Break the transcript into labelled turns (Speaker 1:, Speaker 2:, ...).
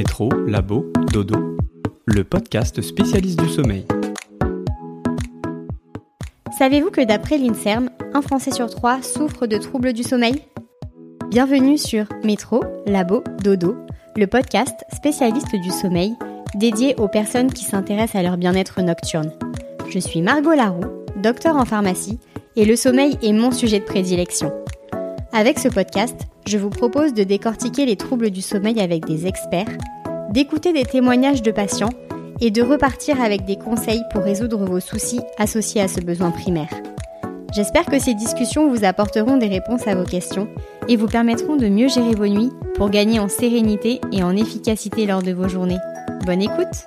Speaker 1: Métro, Labo, Dodo, le podcast spécialiste du sommeil.
Speaker 2: Savez-vous que d'après l'INSERM, un Français sur trois souffre de troubles du sommeil? Bienvenue sur Métro, Labo, Dodo, le podcast spécialiste du sommeil dédié aux personnes qui s'intéressent à leur bien-être nocturne. Je suis Margot Laroux, docteur en pharmacie, et le sommeil est mon sujet de prédilection. Avec ce podcast, je vous propose de décortiquer les troubles du sommeil avec des experts, d'écouter des témoignages de patients et de repartir avec des conseils pour résoudre vos soucis associés à ce besoin primaire. J'espère que ces discussions vous apporteront des réponses à vos questions et vous permettront de mieux gérer vos nuits pour gagner en sérénité et en efficacité lors de vos journées. Bonne écoute